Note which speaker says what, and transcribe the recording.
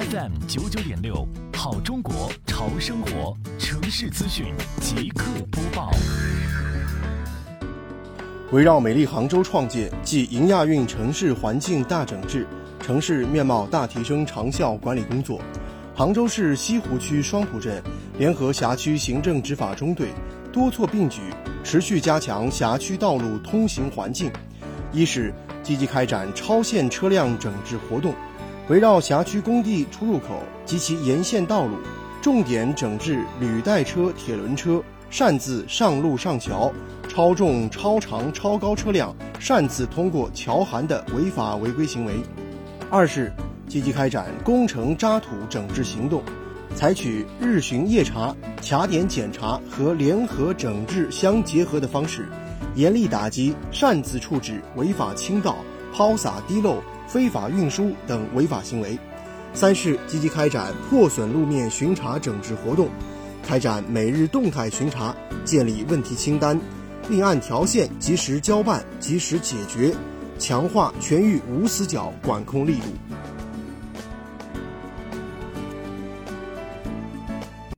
Speaker 1: FM 九九点六，好中国潮生活城市资讯即刻播报。
Speaker 2: 围绕美丽杭州创建暨迎亚运城市环境大整治、城市面貌大提升长效管理工作，杭州市西湖区双浦镇联合辖区行政执法中队多措并举，持续加强辖区道路通行环境。一是积极开展超限车辆整治活动，围绕辖区工地出入口及其沿线道路，重点整治履带车、铁轮车擅自上路上桥、超重、超长、超高车辆擅自通过桥涵的违法违规行为。二是积极开展工程渣土整治行动，采取日巡夜查、卡点检查和联合整治相结合的方式。严厉打击擅自处置违法倾倒、抛洒滴漏、非法运输等违法行为。三是积极开展破损路面巡查整治活动，开展每日动态巡查，建立问题清单，并按条线及时交办、及时解决，强化全域无死角管控力度。